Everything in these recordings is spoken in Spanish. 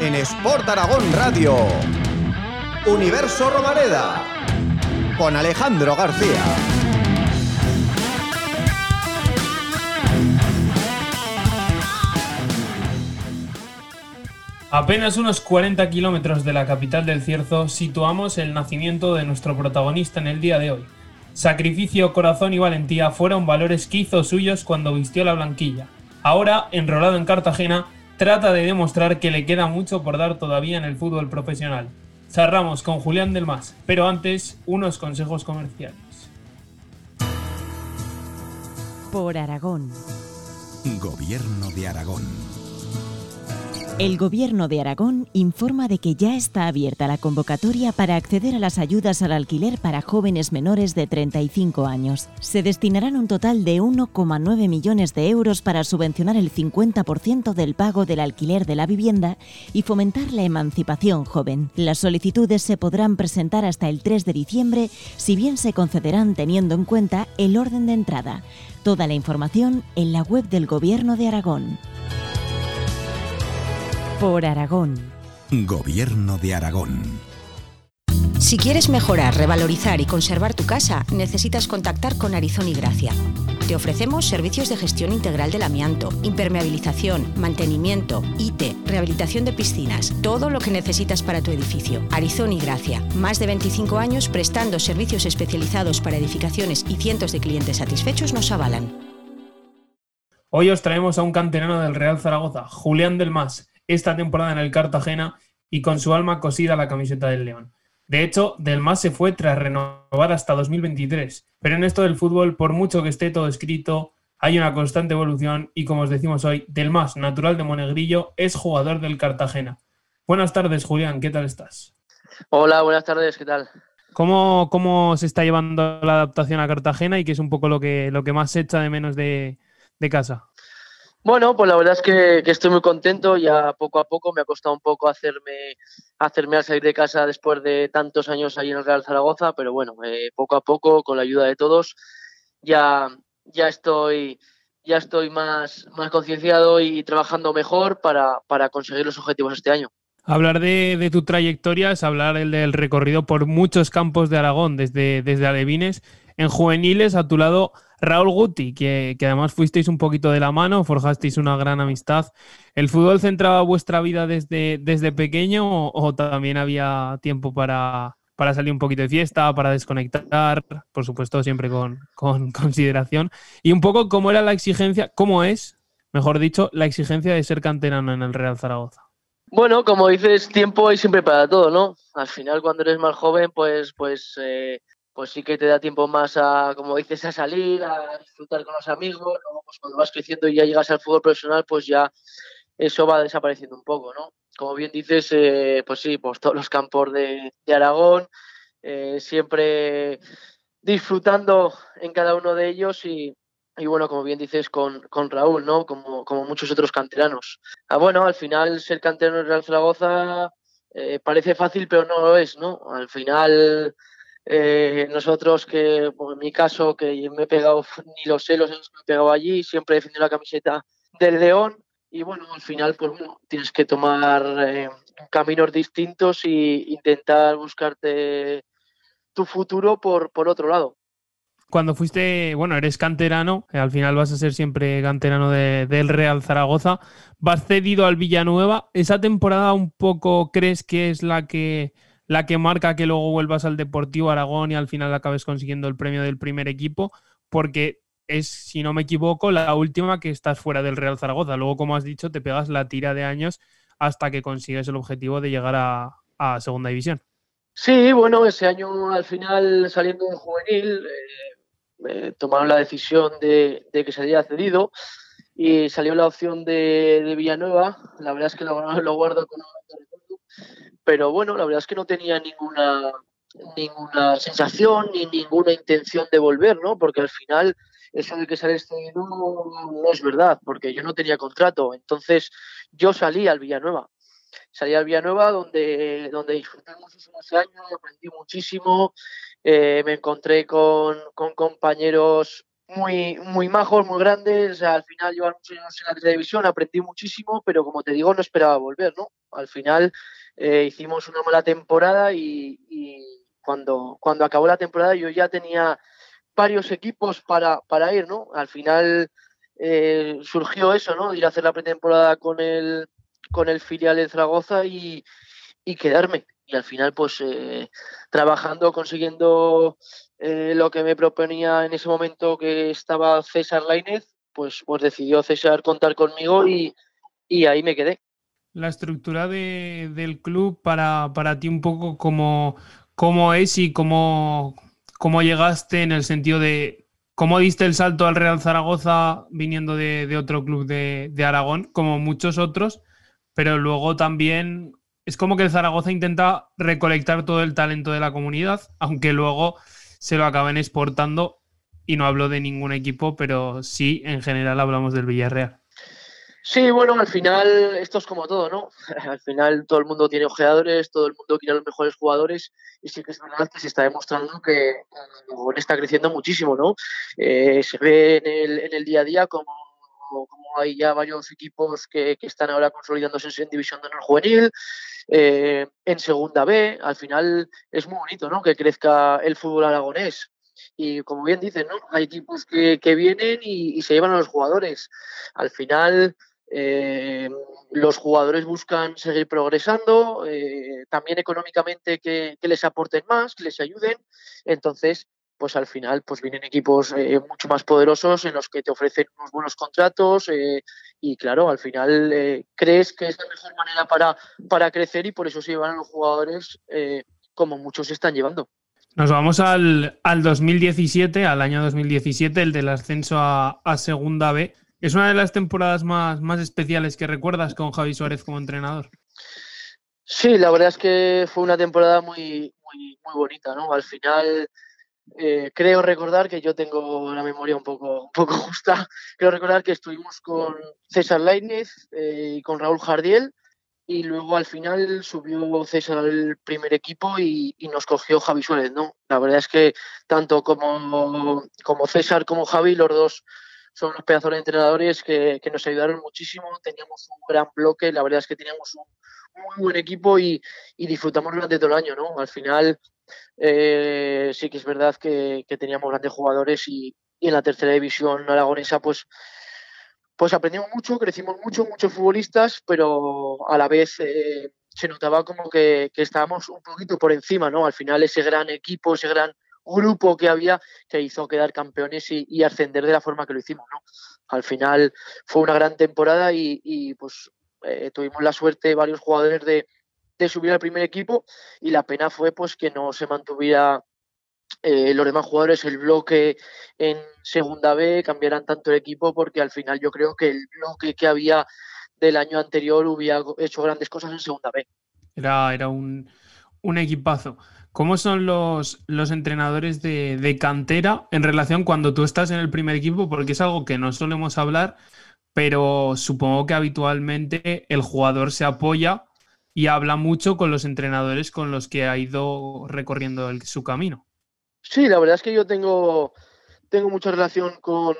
En Sport Aragón Radio. Universo Romareda. Con Alejandro García. Apenas unos 40 kilómetros de la capital del Cierzo situamos el nacimiento de nuestro protagonista en el día de hoy. Sacrificio, corazón y valentía fueron valores que hizo suyos cuando vistió la blanquilla. Ahora, enrolado en Cartagena, trata de demostrar que le queda mucho por dar todavía en el fútbol profesional. Cerramos con Julián del Mas, pero antes, unos consejos comerciales. Por Aragón. Gobierno de Aragón. El Gobierno de Aragón informa de que ya está abierta la convocatoria para acceder a las ayudas al alquiler para jóvenes menores de 35 años. Se destinarán un total de 1,9 millones de euros para subvencionar el 50% del pago del alquiler de la vivienda y fomentar la emancipación joven. Las solicitudes se podrán presentar hasta el 3 de diciembre, si bien se concederán teniendo en cuenta el orden de entrada. Toda la información en la web del Gobierno de Aragón. Por Aragón. Gobierno de Aragón. Si quieres mejorar, revalorizar y conservar tu casa, necesitas contactar con Arizón y Gracia. Te ofrecemos servicios de gestión integral del amianto, impermeabilización, mantenimiento, IT, rehabilitación de piscinas, todo lo que necesitas para tu edificio. Arizón y Gracia, más de 25 años prestando servicios especializados para edificaciones y cientos de clientes satisfechos nos avalan. Hoy os traemos a un canterano del Real Zaragoza, Julián del Mas, esta temporada en el Cartagena y con su alma cosida a la camiseta del León. De hecho, Del Mas se fue tras renovar hasta 2023. Pero en esto del fútbol, por mucho que esté todo escrito, hay una constante evolución y como os decimos hoy, Del Mas, natural de Monegrillo, es jugador del Cartagena. Buenas tardes, Julián, ¿qué tal estás? Hola, buenas tardes, ¿qué tal? ¿Cómo, cómo se está llevando la adaptación a Cartagena y qué es un poco lo que, lo que más se echa de menos de, de casa? Bueno, pues la verdad es que, que, estoy muy contento. Ya poco a poco me ha costado un poco hacerme, hacerme al salir de casa después de tantos años ahí en el Real Zaragoza, pero bueno, eh, poco a poco, con la ayuda de todos, ya, ya estoy, ya estoy más, más concienciado y trabajando mejor para, para conseguir los objetivos este año. Hablar de, de, tu trayectoria es hablar el del recorrido por muchos campos de Aragón, desde, desde Alevines. En juveniles, a tu lado, Raúl Guti, que, que, además fuisteis un poquito de la mano, forjasteis una gran amistad. ¿El fútbol centraba vuestra vida desde, desde pequeño o, también había tiempo para, para, salir un poquito de fiesta, para desconectar? Por supuesto, siempre con, con consideración. Y un poco cómo era la exigencia, cómo es, mejor dicho, la exigencia de ser canterano en el Real Zaragoza. Bueno, como dices, tiempo hay siempre para todo, ¿no? Al final, cuando eres más joven, pues, pues eh, pues sí que te da tiempo más a, como dices, a salir, a disfrutar con los amigos, luego pues cuando vas creciendo y ya llegas al fútbol profesional, pues ya eso va desapareciendo un poco, ¿no? Como bien dices, eh, pues sí, pues todos los campos de, de Aragón, eh, siempre disfrutando en cada uno de ellos y, y bueno, como bien dices, con, con Raúl, ¿no? Como, como, muchos otros canteranos. Ah, bueno, al final ser canterano en Real Zaragoza eh, parece fácil, pero no lo es, ¿no? Al final eh, nosotros que, pues en mi caso, que me he pegado ni los celos los que me he pegado allí, siempre he defendido la camiseta del León. Y bueno, al final pues bueno, tienes que tomar eh, caminos distintos e intentar buscarte tu futuro por, por otro lado. Cuando fuiste, bueno, eres canterano, al final vas a ser siempre canterano de, del Real Zaragoza, vas cedido al Villanueva, ¿esa temporada un poco crees que es la que la que marca que luego vuelvas al Deportivo Aragón y al final acabes consiguiendo el premio del primer equipo, porque es, si no me equivoco, la última que estás fuera del Real Zaragoza. Luego, como has dicho, te pegas la tira de años hasta que consigues el objetivo de llegar a, a Segunda División. Sí, bueno, ese año al final saliendo de juvenil eh, eh, tomaron la decisión de, de, que se había cedido y salió la opción de, de Villanueva. La verdad es que lo, lo guardo con pero bueno, la verdad es que no tenía ninguna, ninguna sensación ni ninguna intención de volver, ¿no? Porque al final eso de que sale este no, no es verdad, porque yo no tenía contrato. Entonces yo salí al Villanueva. Salí al Villanueva donde, donde disfruté muchísimos años, aprendí muchísimo, eh, me encontré con, con compañeros muy, muy majos, muy grandes. al final llevan muchos años en la televisión, aprendí muchísimo, pero como te digo, no esperaba volver, ¿no? Al final eh, hicimos una mala temporada y, cuando, cuando acabó la temporada yo ya tenía varios equipos para, para ir, ¿no? Al final eh, surgió eso, ¿no? Ir a hacer la pretemporada con el, con el filial de Zaragoza y, y quedarme. Y al final, pues eh, trabajando, consiguiendo lo que me proponía en ese momento que estaba César Lainez, pues, pues decidió César contar conmigo y, ahí me quedé. La estructura del club para, para ti un poco cómo, cómo es y cómo, cómo llegaste en el sentido de cómo diste el salto al Real Zaragoza viniendo de, otro club de, de, Aragón, como muchos otros, pero luego también es como que el Zaragoza intenta recolectar todo el talento de la comunidad, aunque luego se lo acaben exportando. Y no hablo de ningún equipo, pero sí, en general hablamos del Villarreal. Sí, bueno, al final esto es como todo, ¿no? Al final todo el mundo tiene ojeadores, todo el mundo quiere a los mejores jugadores y sí que es verdad que se está demostrando que Aragón está creciendo muchísimo, ¿no? Eh, se ve en el, en el día a día como, como hay ya varios equipos que, que están ahora consolidándose en División de Honor Juvenil, eh, en Segunda B. Al final es muy bonito ¿no? que crezca el fútbol aragonés. Y como bien dicen, ¿no? hay equipos que, que vienen y, se llevan a los jugadores. Al final, eh, los jugadores buscan seguir progresando, eh, también económicamente que, les aporten más, que les ayuden. Entonces, pues al final pues vienen equipos eh, mucho más poderosos en los que te ofrecen unos buenos contratos y claro, al final crees que es la mejor manera para, para crecer y por eso se llevan a los jugadores como muchos están llevando. Nos vamos al, al, 2017, al año 2017, el del ascenso a, Segunda B. ¿Es una de las temporadas más, más especiales que recuerdas con Javi Suárez como entrenador? Sí, la verdad es que fue una temporada muy, muy, bonita, ¿no? Al final eh, creo recordar que yo tengo la memoria un poco, un poco justa. Creo recordar que estuvimos con César Lainez eh, y con Raúl Jardiel y luego al final subió César al primer equipo y, nos cogió Javi Suárez, ¿no? La verdad es que tanto como, como César como Javi, los dos son unos pedazos de entrenadores que, que, nos ayudaron muchísimo. Teníamos un gran bloque, la verdad es que teníamos un muy buen equipo y, y disfrutamos durante todo el año, ¿no? Al final eh, sí que es verdad que, teníamos grandes jugadores y, en la tercera división aragonesa pues, pues aprendimos mucho, crecimos mucho, muchos futbolistas, pero a la vez eh, se notaba como que, estábamos un poquito por encima, ¿no? Al final ese gran equipo, ese gran grupo que había que hizo quedar campeones y, ascender de la forma que lo hicimos, ¿no? Al final fue una gran temporada y, pues eh, tuvimos la suerte varios jugadores de, subir al primer equipo y la pena fue pues que no se mantuviera eh, los demás jugadores, el bloque en segunda B, cambiaran tanto el equipo porque al final yo creo que el bloque que había del año anterior hubiera hecho grandes cosas en segunda B. Era, era un, equipazo. ¿Cómo son los, los entrenadores de, de, cantera en relación cuando tú estás en el primer equipo? Porque es algo que no solemos hablar, pero supongo que habitualmente el jugador se apoya y habla mucho con los entrenadores con los que ha ido recorriendo su camino. Sí, la verdad es que yo tengo, tengo mucha relación con,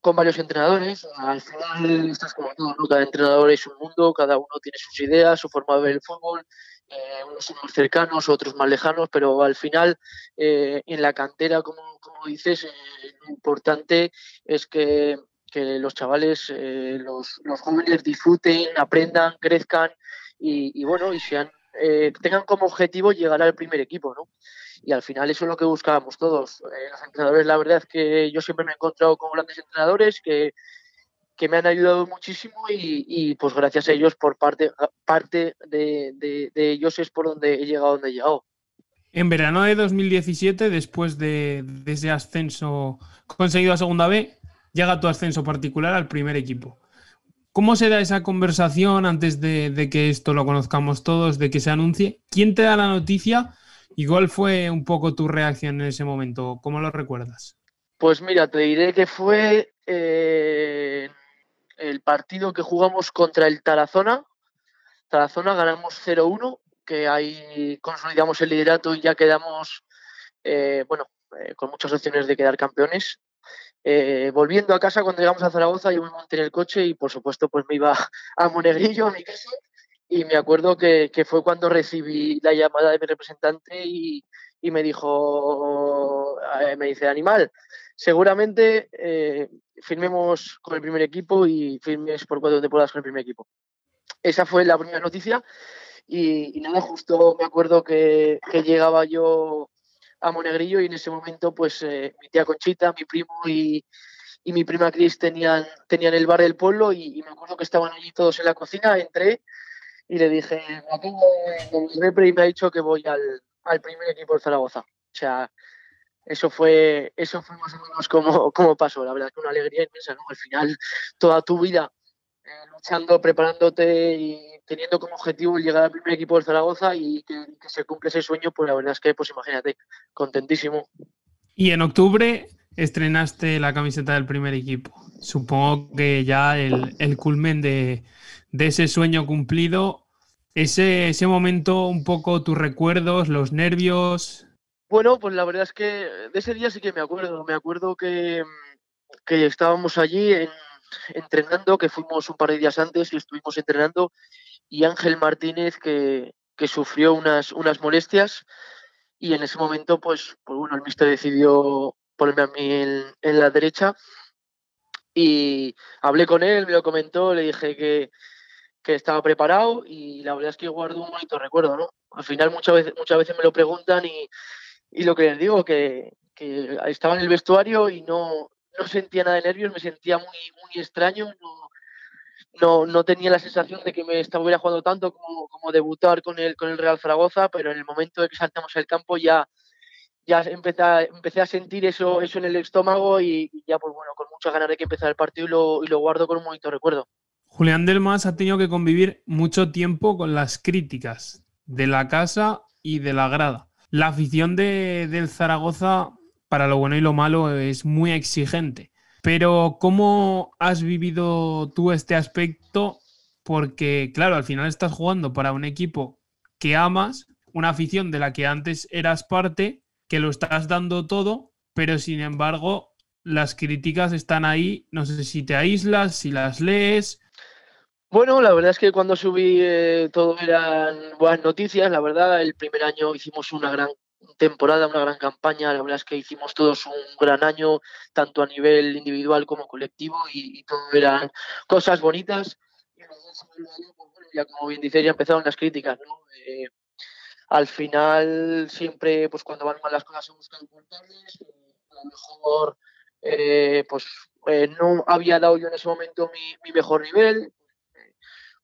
con varios entrenadores. Al final estás como todo, cada entrenador es un mundo, cada uno tiene sus ideas, su forma de ver el fútbol. Eh, unos son más cercanos, otros más lejanos, pero al final eh, en la cantera, como, dices, eh, lo importante es que, que los chavales, los, los jóvenes disfruten, aprendan, crezcan y, bueno, y sean, eh, tengan como objetivo llegar al primer equipo, ¿no? Y al final eso es lo que buscábamos todos. Eh, los entrenadores, la verdad es que yo siempre me he encontrado con grandes entrenadores que, que me han ayudado muchísimo y, pues gracias a ellos por parte, parte de, de, ellos es por donde he llegado donde he llegado. En verano de 2017, después de, de, ese ascenso conseguido a Segunda B, llega tu ascenso particular al primer equipo. ¿Cómo se da esa conversación antes de, que esto lo conozcamos todos, de que se anuncie? ¿Quién te da la noticia? ¿Y cuál fue un poco tu reacción en ese momento? ¿Cómo lo recuerdas? Pues mira, te diré que fue eh, el partido que jugamos contra el Tarazona. Tarazona ganamos 0-1, que ahí consolidamos el liderato y ya quedamos, eh, bueno, eh, con muchas opciones de quedar campeones. eh, volviendo a casa cuando llegamos a Zaragoza, yo me monté en el coche y por supuesto pues me iba a Monegrillo, a mi casa, y me acuerdo que, fue cuando recibí la llamada de mi representante y, me dijo, me dice, animal, seguramente eh, firmemos con el primer equipo y firmes por cuatro temporadas con el primer equipo. Esa fue la primera noticia y, nada, justo me acuerdo que, llegaba yo a Monegrillo y en ese momento pues eh, mi tía Conchita, mi primo y, mi prima Cris tenían, tenían el bar del pueblo y, me acuerdo que estaban allí todos en la cocina, entré y le dije, me y me ha dicho que voy al, al primer equipo de Zaragoza. O sea, eso fue, eso fue más o menos como, como pasó. La verdad que una alegría inmensa, ¿no? Al final, toda tu vida eh, luchando, preparándote y teniendo como objetivo llegar al primer equipo del Zaragoza y que, se cumple ese sueño, pues la verdad es que, pues imagínate, contentísimo. Y en octubre estrenaste la camiseta del primer equipo. Supongo que ya el, el culmen de, de, ese sueño cumplido, ese, ese momento, un poco tus recuerdos, los nervios, bueno, pues la verdad es que de ese día sí que me acuerdo. Me acuerdo que, estábamos allí entrenando, que fuimos un par de días antes y estuvimos entrenando, y Ángel Martínez que, sufrió unas, unas molestias y en ese momento, pues, pues bueno, el mister decidió ponerme a mí en, la derecha y hablé con él, me lo comentó, le dije que, que estaba preparado y la verdad es que guardo un bonito recuerdo, ¿no? Al final muchas veces, muchas veces me lo preguntan y, y lo que les digo, que, estaba en el vestuario y no, no sentía nada de nervios, me sentía muy, muy extraño, no, no, tenía la sensación de que me estuviera jugando tanto como, como, debutar con el, con el Real Zaragoza, pero en el momento de que saltamos al campo ya, ya empecé, a, a sentir eso, eso en el estómago y, ya pues bueno, con muchas ganas de que empezara el partido y lo, y lo guardo con un bonito recuerdo. Julián Delmas ha tenido que convivir mucho tiempo con las críticas de la casa y de la grada. La afición de, del Zaragoza, para lo bueno y lo malo, es muy exigente. Pero, ¿cómo has vivido tú este aspecto? Porque, claro, al final estás jugando para un equipo que amas, una afición de la que antes eras parte, que lo estás dando todo, pero sin embargo, las críticas están ahí. No sé si te aíslas, si las lees, bueno, la verdad es que cuando subí eh, todo eran buenas noticias. La verdad, el primer año hicimos una gran temporada, una gran campaña. La verdad es que hicimos todos un gran año, tanto a nivel individual como colectivo, y, todo eran cosas bonitas. Y pues, ya como bien dices, ya empezaron las críticas. ¿no? Eh, al final, siempre, pues cuando van mal las cosas, se buscan culpables. A lo mejor, eh, pues no había dado yo en ese momento mi mejor nivel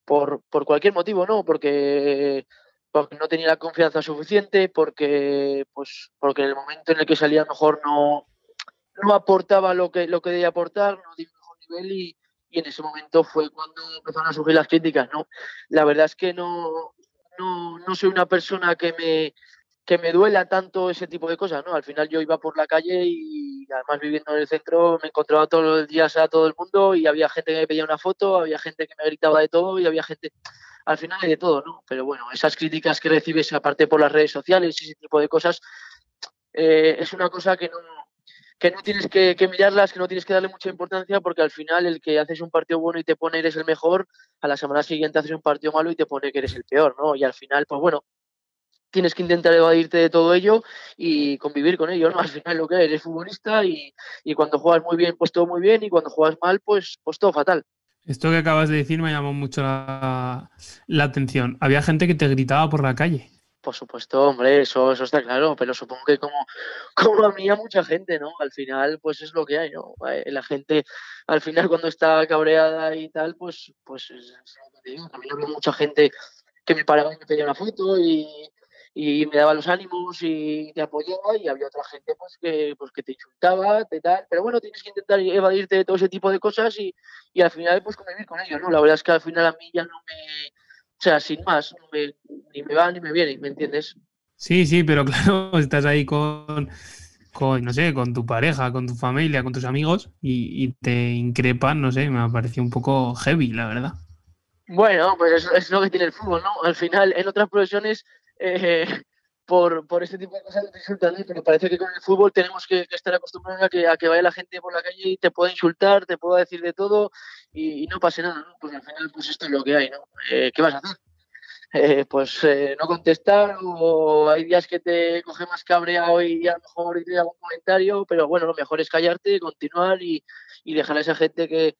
por, por cualquier motivo, ¿no? Porque, porque no tenía la confianza suficiente, porque, pues, porque en el momento en el que salía mejor no, no aportaba lo que, lo que debía aportar, no dio mejor nivel y, y en ese momento fue cuando empezaron a surgir las críticas, ¿no? La verdad es que no, no, no soy una persona que me, que me duela tanto ese tipo de cosas, ¿no? Al final yo iba por la calle y además viviendo en el centro me encontraba todos los días a todo el mundo y había gente que me pedía una foto, había gente que me gritaba de todo y había gente, al final de todo, ¿no? Pero bueno, esas críticas que recibes aparte por las redes sociales y ese tipo de cosas, eh, es una cosa que no, que no tienes que, que, mirarlas, que no tienes que darle mucha importancia, porque al final el que haces un partido bueno y te pone eres el mejor, a la semana siguiente haces un partido malo y te pone que eres el peor, ¿no? Y al final, pues bueno, tienes que intentar evadirte de todo ello y convivir con ello, ¿no? Al final lo que eres futbolista y, cuando juegas muy bien, pues todo muy bien y cuando juegas mal, pues, pues todo fatal. Esto que acabas de decir me llamó mucho la, atención. Había gente que te gritaba por la calle. Por supuesto, hombre, eso, eso está claro, pero supongo que como, como a mí a mucha gente, ¿no? Al final, pues es lo que hay, ¿no? Eh, la gente, al final cuando está cabreada y tal, pues, pues es, lo que digo. También había mucha gente que me paraba y me pedía una foto y, y me daba los ánimos y te apoyaba y había otra gente pues que pues que te insultaba te tal pero bueno tienes que intentar evadirte de todo ese tipo de cosas y, y al final pues convivir con ellos no la verdad es que al final a mí ya no me o sea sin más no me, ni me va ni me viene me entiendes sí sí pero claro estás ahí con con, no sé, con tu pareja, con tu familia, con tus amigos y, y te increpan, no sé, me ha parecido un poco heavy, la verdad. Bueno, pues es, es, lo que tiene el fútbol, ¿no? Al final, en otras profesiones eh, por, por este tipo de cosas te insultan, pero parece que con el fútbol tenemos que, estar acostumbrados a que, a que vaya la gente por la calle y te pueda insultar, te pueda decir de todo y, no pase nada, ¿no? Pues al final, pues esto es lo que hay, ¿no? Eh, ¿Qué vas a hacer? Eh, pues eh, no contestar o hay días que te coge más cabreado y a lo mejor dices algún comentario, pero bueno, lo mejor es callarte, continuar y, y dejar a esa gente que,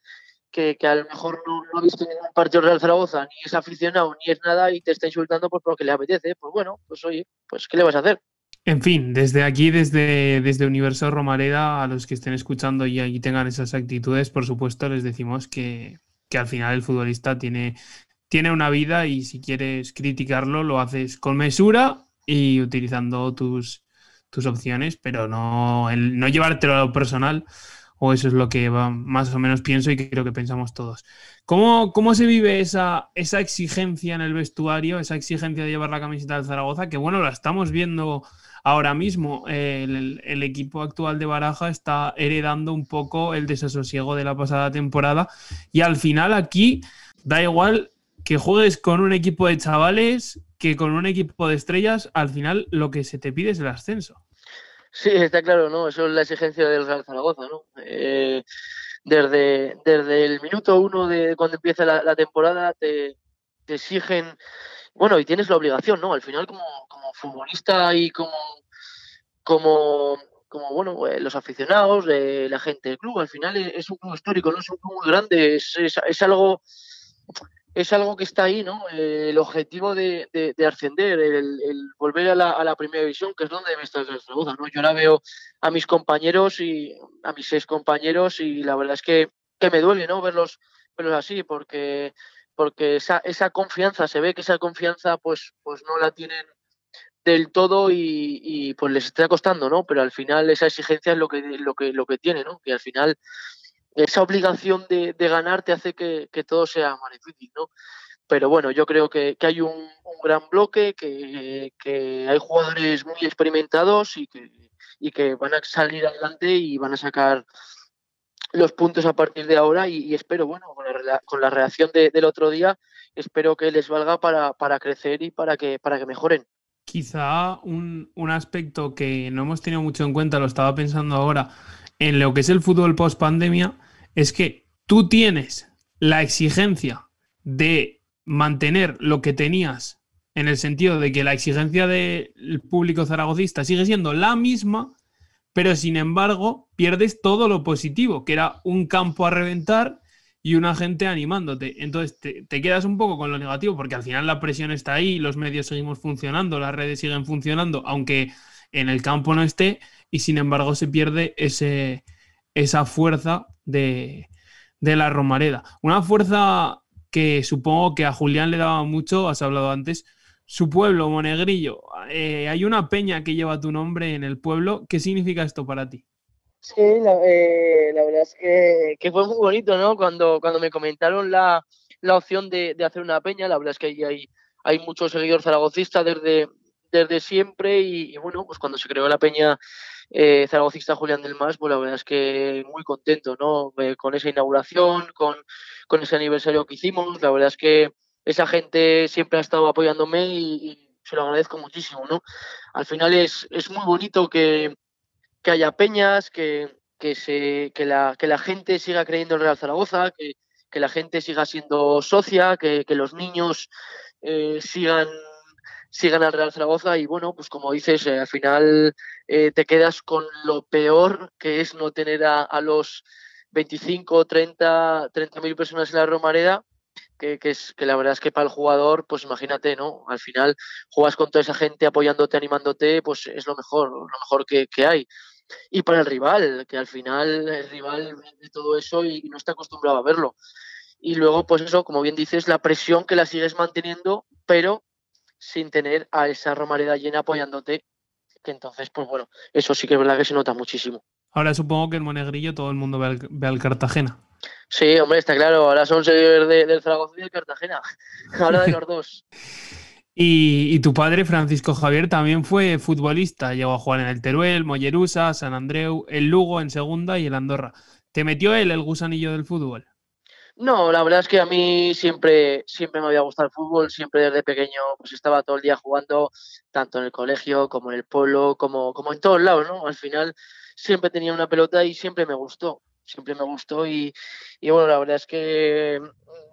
que, a lo mejor no, no, ha visto ningún partido Real Zaragoza, ni es aficionado, ni es nada y te está insultando por porque le apetece, pues bueno, pues oye, pues ¿qué le vas a hacer? En fin, desde aquí, desde, desde Universo Romareda, a los que estén escuchando y, y tengan esas actitudes, por supuesto, les decimos que, que al final el futbolista tiene tiene una vida y si quieres criticarlo lo haces con mesura y utilizando tus, tus opciones, pero no, el, no llevártelo a lo personal, o eso es lo que más o menos pienso y creo que pensamos todos. ¿Cómo, cómo se vive esa, esa exigencia en el vestuario, esa exigencia de llevar la camiseta del Zaragoza? Que bueno, la estamos viendo ahora mismo. El, el, equipo actual de Baraja está heredando un poco el desasosiego de la pasada temporada y al final aquí da igual que juegues con un equipo de chavales que con un equipo de estrellas, al final lo que se te pide es el ascenso. Sí, está claro, ¿no? Eso es la exigencia del Real Zaragoza, ¿no? Eh, desde, desde el minuto uno de cuando empieza la, temporada te, exigen, bueno, y tienes la obligación, ¿no? Al final como, como futbolista y como, como, como bueno, eh, los aficionados, la gente del club, al final es, un club histórico, ¿no? Es un club muy grande, es, es algo es algo que está ahí, ¿no? Eh, el objetivo de, ascender, el, volver a la, primera división, que es donde debe estar el Zaragoza, ¿no? Yo ahora veo a mis compañeros y a mis seis compañeros y la verdad es que, me duele, ¿no? Verlos, verlos así, porque, porque esa, esa confianza, se ve que esa confianza pues, pues no la tienen del todo y, pues les está costando, ¿no? Pero al final esa exigencia es lo que, lo que, lo que tiene, ¿no? Que al final esa obligación de, ganar te hace que, todo sea más difícil, ¿no? Pero bueno, yo creo que, hay un, gran bloque, que, hay jugadores muy experimentados y que, y que van a salir adelante y van a sacar los puntos a partir de ahora y, espero, bueno, con la, reacción del otro día, espero que les valga para, crecer y para que, para que mejoren. Quizá un, un aspecto que no hemos tenido mucho en cuenta, lo estaba pensando ahora, en lo que es el fútbol post pandemia, es que tú tienes la exigencia de mantener lo que tenías en el sentido de que la exigencia del público zaragocista sigue siendo la misma, pero sin embargo pierdes todo lo positivo, que era un campo a reventar y una gente animándote. Entonces te, te, quedas un poco con lo negativo, porque al final la presión está ahí, los medios seguimos funcionando, las redes siguen funcionando, aunque en el campo no esté, y sin embargo se pierde ese, esa fuerza de, la Romareda. Una fuerza que supongo que a Julián le daba mucho, has hablado antes, su pueblo, Monegrillo. Eh, hay una peña que lleva tu nombre en el pueblo. ¿Qué significa esto para ti? Sí, la, eh, verdad es que, fue muy bonito, ¿no? Cuando, cuando me comentaron la, opción de, hacer una peña, la verdad es que hay, hay muchos seguidores zaragocistas desde, desde siempre y, bueno, pues cuando se creó la peña eh, zaragocista Julián del Mas, pues la verdad es que muy contento, ¿no? Eh, con esa inauguración, con, con, ese aniversario que hicimos, la verdad es que esa gente siempre ha estado apoyándome y, se lo agradezco muchísimo, ¿no? Al final es, es muy bonito que, que haya peñas, que, que, se, que, la, que la gente siga creyendo en Real Zaragoza, que, que la gente siga siendo socia, que, que los niños eh, sigan sigan al Real Zaragoza y bueno, pues como dices, eh, al final eh, te quedas con lo peor que es no tener a, los 25, 30, 30 mil personas en la Romareda, que, es, que la verdad es que para el jugador, pues imagínate, ¿no? Al final juegas con toda esa gente apoyándote, animándote, pues es lo mejor, lo mejor que, hay. Y para el rival, que al final el rival de todo eso y no está acostumbrado a verlo. Y luego, pues eso, como bien dices, la presión que la sigues manteniendo, pero sin tener a esa Romareda llena apoyándote, que entonces, pues bueno, eso sí que es verdad que se nota muchísimo. Ahora supongo que en Monegrillo todo el mundo ve al, Cartagena. Sí, hombre, está claro, ahora son seguidores del Zaragoza y del Cartagena, ahora de los dos. Y, tu padre, Francisco Javier, también fue futbolista. Llegó a jugar en el Teruel, Mollerusa, San Andreu, el Lugo en segunda y el Andorra. ¿Te metió él el gusanillo del fútbol? No, la verdad es que a mí siempre, siempre me había gustado el fútbol, siempre desde pequeño pues estaba todo el día jugando, tanto en el colegio como en el polo, como, como en todos lados, ¿no? Al final siempre tenía una pelota y siempre me gustó, siempre me gustó y, y bueno, la verdad es que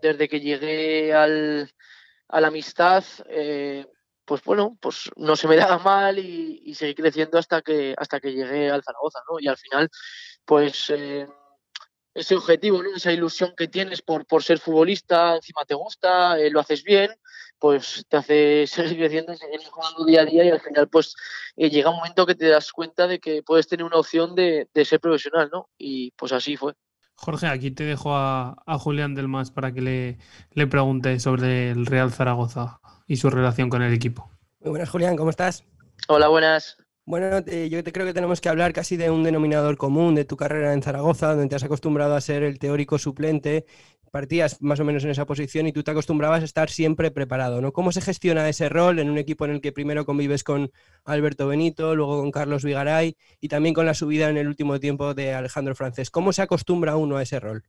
desde que llegué al, a la amistad, eh, pues bueno, pues no se me daba mal y, y, seguí creciendo hasta que, hasta que llegué al Zaragoza, ¿no? Y al final, pues... Eh, ese objetivo, ¿no? esa ilusión que tienes por, por ser futbolista, encima te gusta, eh, lo haces bien, pues te hace seguir creciendo, seguir jugando día a día y al final pues eh, llega un momento que te das cuenta de que puedes tener una opción de, de ser profesional, ¿no? Y pues así fue. Jorge, aquí te dejo a, a Julián Delmas para que le, le pregunte sobre el Real Zaragoza y su relación con el equipo. Muy buenas, Julián, ¿cómo estás? Hola, buenas. Bueno, eh, yo te creo que tenemos que hablar casi de un denominador común de tu carrera en Zaragoza, donde te has acostumbrado a ser el teórico suplente, partías más o menos en esa posición y tú te acostumbrabas a estar siempre preparado, ¿no? ¿Cómo se gestiona ese rol en un equipo en el que primero convives con Alberto Benito, luego con Carlos Vigaray y también con la subida en el último tiempo de Alejandro Francés? ¿Cómo se acostumbra uno a ese rol?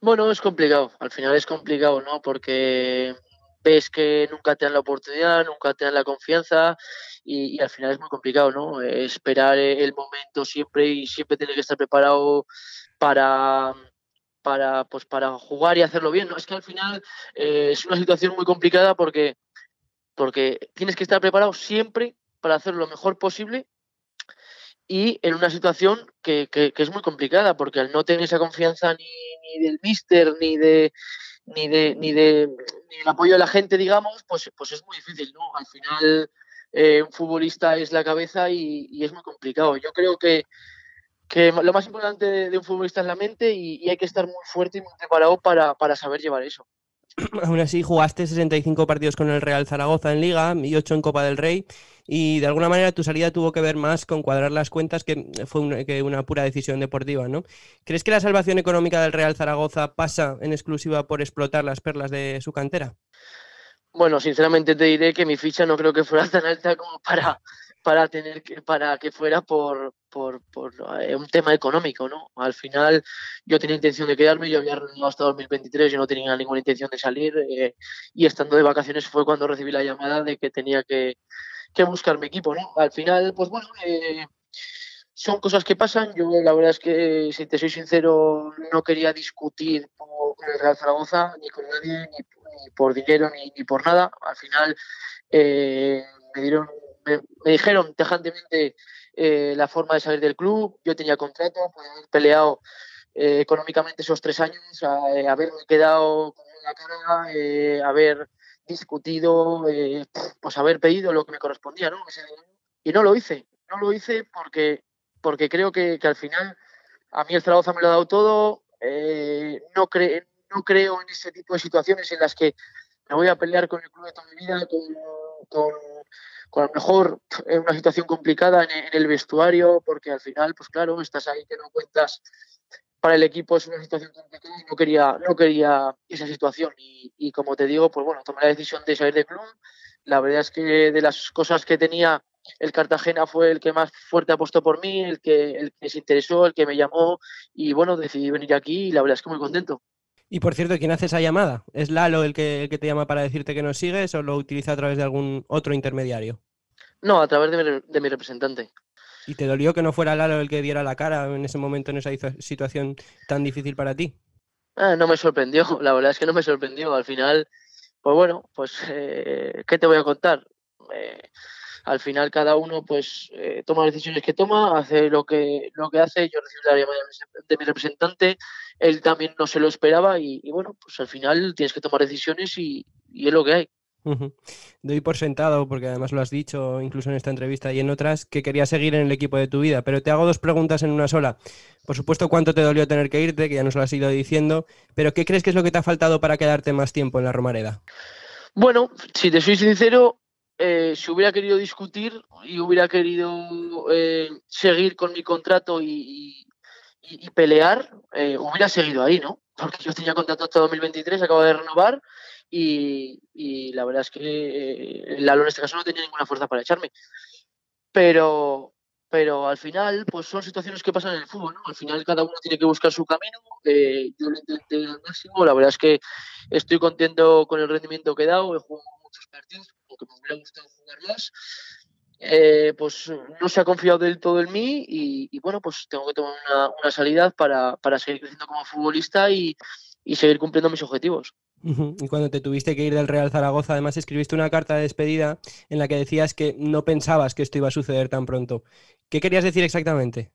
Bueno, es complicado, al final es complicado, ¿no? Porque ves que nunca te dan la oportunidad, nunca te dan la confianza y, al final es muy complicado, ¿no? Esperar el momento siempre y siempre tienes que estar preparado para para pues para jugar y hacerlo bien, ¿no? Es que al final eh, es una situación muy complicada porque porque tienes que estar preparado siempre para hacer lo mejor posible y en una situación que, que, que es muy complicada porque al no tener esa confianza ni, ni del míster ni de ni de ni de ni el apoyo de la gente digamos pues pues es muy difícil no al final eh, un futbolista es la cabeza y, es muy complicado yo creo que que lo más importante de, de un futbolista es la mente y, y, hay que estar muy fuerte y muy preparado para, para saber llevar eso Aún así, jugaste 65 partidos con el Real Zaragoza en Liga y 8 en Copa del Rey. Y de alguna manera tu salida tuvo que ver más con cuadrar las cuentas que fue una, que una pura decisión deportiva, ¿no? ¿Crees que la salvación económica del Real Zaragoza pasa en exclusiva por explotar las perlas de su cantera? Bueno, sinceramente te diré que mi ficha no creo que fuera tan alta como para, para tener que, para que fuera por, por, por eh, un tema económico, ¿no? Al final yo tenía intención de quedarme, yo había renovado hasta 2023, yo no tenía ninguna intención de salir eh, y estando de vacaciones fue cuando recibí la llamada de que tenía que, que buscar mi equipo, ¿no? Al final, pues bueno, eh, son cosas que pasan. Yo la verdad es que, si te soy sincero, no quería discutir con el Real Zaragoza, ni con nadie, ni, por dinero, ni, por nada. Al final eh, me dieron me, me, dijeron tajantemente eh, la forma de salir del club, yo tenía contrato, pues haber peleado eh, económicamente esos tres años, eh, haberme quedado con la cara, eh, haber discutido, pues haber pedido lo que me correspondía, ¿no? Y no lo hice, no lo hice porque, porque creo que, al final a mí el Zaragoza me lo ha dado todo, eh, no, cre no creo en ese tipo de situaciones en las que me voy a pelear con el club de toda mi vida, con, con a lo mejor en una situación complicada en, en, el vestuario, porque al final, pues claro, estás ahí que no cuentas para el equipo, es una situación complicada y no quería, no quería esa situación. Y, y, como te digo, pues bueno, tomé la decisión de salir del club. La verdad es que de las cosas que tenía, el Cartagena fue el que más fuerte apostó por mí, el que, el que se interesó, el que me llamó, y bueno, decidí venir aquí y la verdad es que muy contento. Y por cierto, ¿quién hace esa llamada? ¿Es Lalo el que, el que te llama para decirte que nos sigues o lo utiliza a través de algún otro intermediario? No, a través de mi, de mi, representante. ¿Y te dolió que no fuera Lalo el que diera la cara en ese momento, en esa situación tan difícil para ti? Ah, no me sorprendió, la verdad es que no me sorprendió. Al final, pues bueno, pues, eh, ¿qué te voy a contar? Eh, al final cada uno pues eh, toma las decisiones que toma, hace lo que, lo que hace, yo recibí la llamada de mi representante, él también no se lo esperaba y, y bueno, pues al final tienes que tomar decisiones y, y es lo que hay. Uh -huh. Doy por sentado, porque además lo has dicho incluso en esta entrevista y en otras, que querías seguir en el equipo de tu vida, pero te hago dos preguntas en una sola. Por supuesto, ¿cuánto te dolió tener que irte? Que ya nos lo has ido diciendo, pero ¿qué crees que es lo que te ha faltado para quedarte más tiempo en la Romareda? Bueno, si te soy sincero, eh, si hubiera querido discutir y hubiera querido eh, seguir con mi contrato y, y, y pelear, eh, hubiera seguido ahí, ¿no? Porque yo tenía contrato hasta 2023, acabo de renovar y, y la verdad es que eh, Lalo en este caso no tenía ninguna fuerza para echarme. Pero, pero al final, pues son situaciones que pasan en el fútbol, ¿no? Al final cada uno tiene que buscar su camino. Eh, yo lo intenté al máximo. La verdad es que estoy contento con el rendimiento que he dado. He jugado muchos partidos, porque me hubiera gustado jugar más. Eh, pues no se ha confiado del todo en mí y, bueno, pues tengo que tomar una, una salida para, para, seguir creciendo como futbolista y, y seguir cumpliendo mis objetivos. Y cuando te tuviste que ir del Real Zaragoza, además escribiste una carta de despedida en la que decías que no pensabas que esto iba a suceder tan pronto. ¿Qué querías decir exactamente?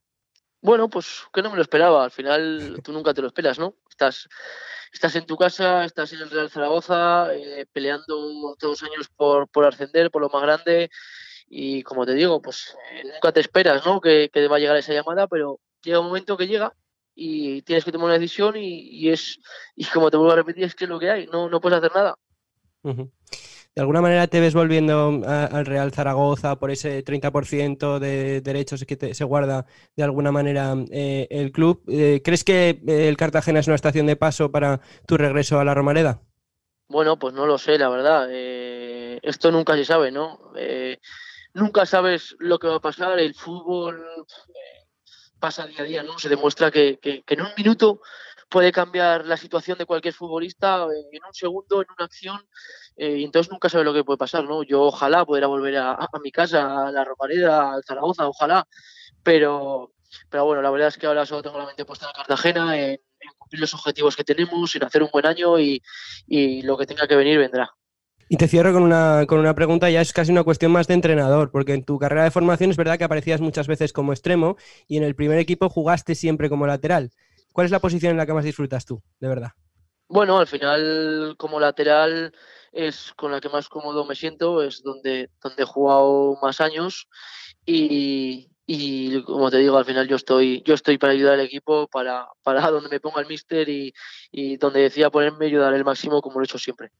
Bueno, pues que no me lo esperaba. Al final tú nunca te lo esperas, ¿no? Estás, estás en tu casa, estás en el Real Zaragoza, eh, peleando todos los años por, por ascender, por lo más grande. Y como te digo, pues eh, nunca te esperas, ¿no? Que, que va a llegar esa llamada, pero llega un momento que llega y tienes que tomar una decisión y, es y como te vuelvo a repetir es que es lo que hay no, no puedes hacer nada ¿De alguna manera te ves volviendo al Real Zaragoza por ese 30% de derechos que se guarda de alguna manera eh, el club? Eh, ¿Crees que eh, el Cartagena es una estación de paso para tu regreso a la Romareda? Bueno, pues no lo sé, la verdad. esto nunca se sabe, ¿no? nunca sabes lo que va a pasar. El fútbol pasa día a día, ¿no? Se demuestra que, en un minuto puede cambiar la situación de cualquier futbolista en un segundo, en una acción, eh, y entonces nunca sabe lo que puede pasar, ¿no? Yo ojalá pudiera volver a, mi casa, a la Romareda, a Zaragoza, ojalá, pero, pero bueno, la verdad es que ahora solo tengo la mente puesta en Cartagena, en, cumplir los objetivos que tenemos, en hacer un buen año y lo que tenga que venir vendrá. Y te cierro con una, con una pregunta, ya es casi una cuestión más de entrenador, porque en tu carrera de formación es verdad que aparecías muchas veces como extremo y en el primer equipo jugaste siempre como lateral. ¿Cuál es la posición en la que más disfrutas tú, de verdad? Bueno, al final como lateral es con la que más cómodo me siento, es donde, donde he jugado más años y, y como te digo, al final yo estoy, yo estoy para ayudar al equipo, para, para donde me ponga el míster y, y donde decía ponerme ayudar el máximo como lo he hecho siempre.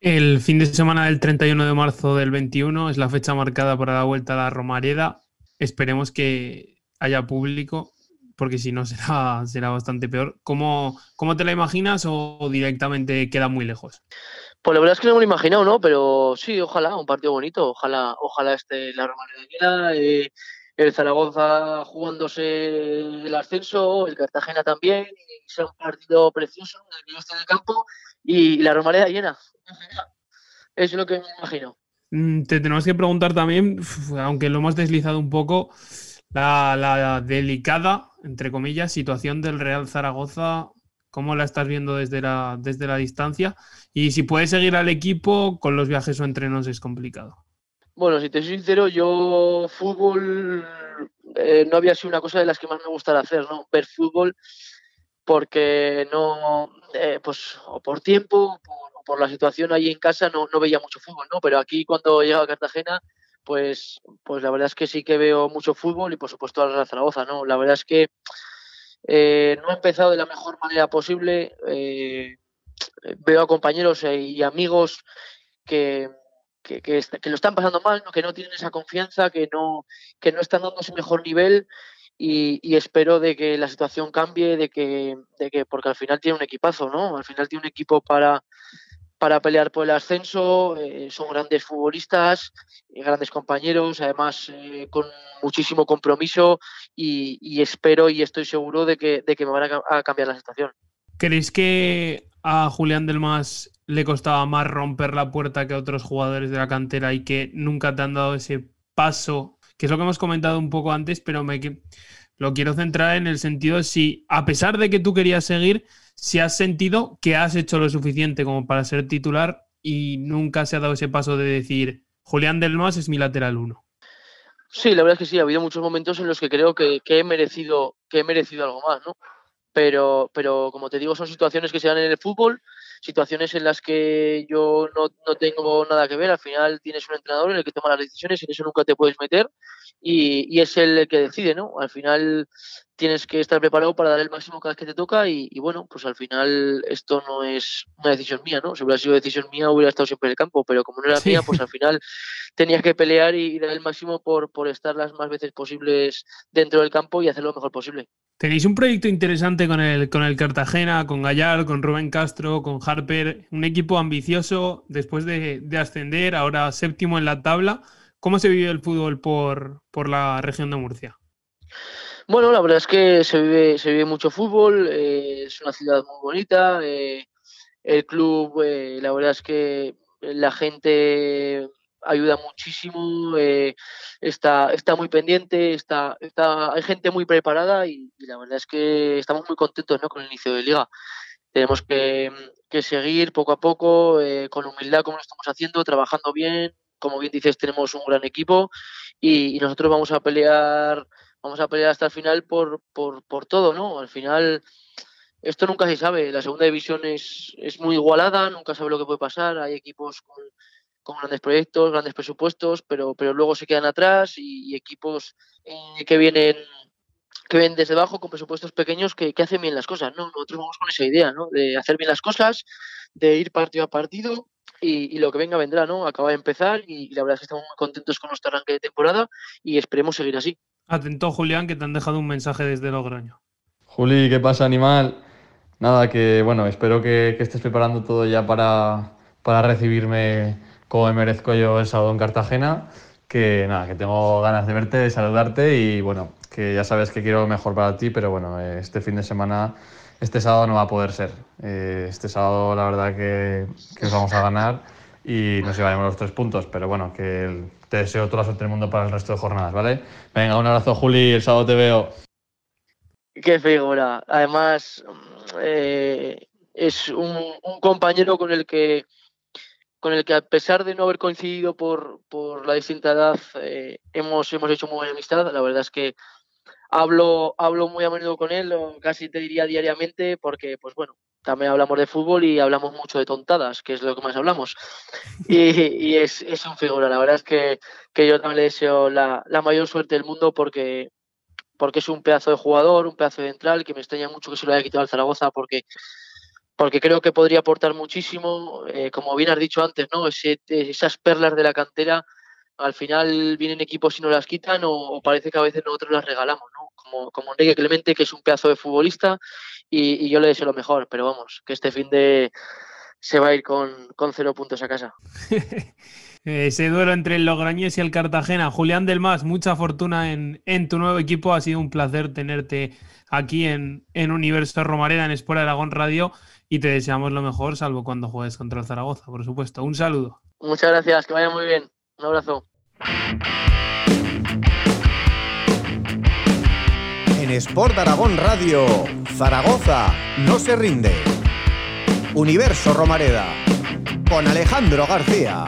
El fin de semana del 31 de marzo del 21 es la fecha marcada para la vuelta a la Romareda. Esperemos que haya público, porque si no será, será bastante peor. ¿Cómo, ¿Cómo te la imaginas o directamente queda muy lejos? Pues la verdad es que no me lo he imaginado, ¿no? Pero sí, ojalá, un partido bonito. Ojalá, ojalá esté la Romareda eh, el Zaragoza jugándose el ascenso, el Cartagena también, y sea un partido precioso en el que yo esté en el campo y la Romareda llena. Es lo que me imagino. Mm, te tenemos que preguntar también, aunque lo hemos deslizado un poco, la, delicada, entre comillas, situación del Real Zaragoza. ¿Cómo la estás viendo desde la, desde la distancia? Y si puedes seguir al equipo, con los viajes o entrenos es complicado. Bueno, si te soy sincero, yo fútbol eh, no había sido una cosa de las que más me gustara hacer, ¿no? Ver fútbol porque no, eh, pues, o por tiempo, o por la situación ahí en casa, no, no veía mucho fútbol, ¿no? Pero aquí cuando llego a Cartagena, pues, pues la verdad es que sí que veo mucho fútbol y por supuesto a la Zaragoza, ¿no? La verdad es que eh, no he empezado de la mejor manera posible. Eh, veo a compañeros y amigos que, que, lo están pasando mal, que no tienen esa confianza, que no, que no están dando su mejor nivel y, espero de que la situación cambie, de que, de que, porque al final tiene un equipazo, ¿no? Al final tiene un equipo para, para pelear por el ascenso, eh, son grandes futbolistas, eh, grandes compañeros, además eh, con muchísimo compromiso y, espero y estoy seguro de que, de que me van a, cambiar la situación. ¿Creéis que a Julián Delmas le costaba más romper la puerta que a otros jugadores de la cantera y que nunca te han dado ese paso que es lo que hemos comentado un poco antes, pero me lo quiero centrar en el sentido de si, a pesar de que tú querías seguir, si has sentido que has hecho lo suficiente como para ser titular y nunca se ha dado ese paso de decir, Julián Delmas es mi lateral uno. Sí, la verdad es que sí, ha habido muchos momentos en los que creo que, he merecido que he merecido algo más, ¿no? Pero, pero como te digo, son situaciones que se dan en el fútbol situaciones en las que yo no, no, tengo nada que ver. Al final tienes un entrenador en el que toma las decisiones y en eso nunca te puedes meter y, y es el que decide, ¿no? Al final tienes que estar preparado para dar el máximo cada vez que te toca y, bueno, pues al final esto no es una decisión mía, ¿no? Si hubiera sido decisión mía hubiera estado siempre en el campo, pero como no era mía, pues al final tenía que pelear y, dar el máximo por, por estar las más veces posibles dentro del campo y hacer lo mejor posible. Tenéis un proyecto interesante con el, con el Cartagena, con Gallar, con Rubén Castro, con Harper, un equipo ambicioso después de, de ascender, ahora séptimo en la tabla. ¿Cómo se vive el fútbol por, por la región de Murcia? Bueno, la verdad es que se vive, se vive mucho fútbol, eh, es una ciudad muy bonita, eh, el club, eh, la verdad es que la gente ayuda muchísimo, está, está muy pendiente, está, está, hay gente muy preparada y, la verdad es que estamos muy contentos ¿no? con el inicio de liga. Tenemos que, que seguir poco a poco, con humildad como lo estamos haciendo, trabajando bien. Como bien dices, tenemos un gran equipo y nosotros vamos a pelear vamos a pelear hasta el final por, por, todo, ¿no? Al final, esto nunca se sabe. La segunda división es, es muy igualada, nunca sabe lo que puede pasar. Hay equipos con, grandes proyectos, grandes presupuestos, pero, pero luego se quedan atrás y, equipos eh, que vienen que vienen desde abajo con presupuestos pequeños que, que, hacen bien las cosas, ¿no? Nosotros vamos con esa idea, ¿no? De hacer bien las cosas, de ir partido a partido y, y lo que venga vendrá, ¿no? Acaba de empezar y, la verdad es que estamos muy contentos con nuestro arranque de temporada y esperemos seguir así. Atento, Julián, que te han dejado un mensaje desde Logroño. Juli, ¿qué pasa, animal? Nada, que bueno, espero que, estés preparando todo ya para, para, recibirme como me merezco yo el sábado en Cartagena. Que nada, que tengo ganas de verte, de saludarte y bueno, que ya sabes que quiero lo mejor para ti, pero bueno, este fin de semana, este sábado no va a poder ser. Eh, este sábado la verdad que, que vamos a ganar y nos llevaremos los tres puntos, pero bueno, que te deseo toda la suerte del mundo para el resto de jornadas, ¿vale? Venga, un abrazo, Juli, el sábado te veo. Qué figura. Además, eh, es un, compañero con el que con el que a pesar de no haber coincidido por, por la distinta edad, eh, hemos, hemos hecho muy buena amistad. La verdad es que hablo, hablo muy a menudo con él, casi te diría diariamente, porque, pues bueno, también hablamos de fútbol y hablamos mucho de tontadas, que es lo que más hablamos. Y, es, es, un figura, la verdad es que, yo también le deseo la, mayor suerte del mundo porque, porque es un pedazo de jugador, un pedazo de central, que me extraña mucho que se lo haya quitado al Zaragoza porque, porque creo que podría aportar muchísimo, eh, como bien has dicho antes, ¿no? esas perlas de la cantera al final vienen equipos y no las quitan o, parece que a veces nosotros las regalamos, ¿no? Como, como Enrique Clemente, que es un pedazo de futbolista y, yo le deseo lo mejor, pero vamos, que este fin de se va a ir con, cero puntos a casa. Ese duelo entre el Logroñés y el Cartagena. Julián Delmas, mucha fortuna en, en, tu nuevo equipo. Ha sido un placer tenerte aquí en, en Universo Romareda, en Espora Aragón Radio, y te deseamos lo mejor, salvo cuando juegues contra el Zaragoza, por supuesto. Un saludo. Muchas gracias, que vaya muy bien. Un abrazo. Sport Aragón Radio, Zaragoza no se rinde. Universo Romareda, con Alejandro García.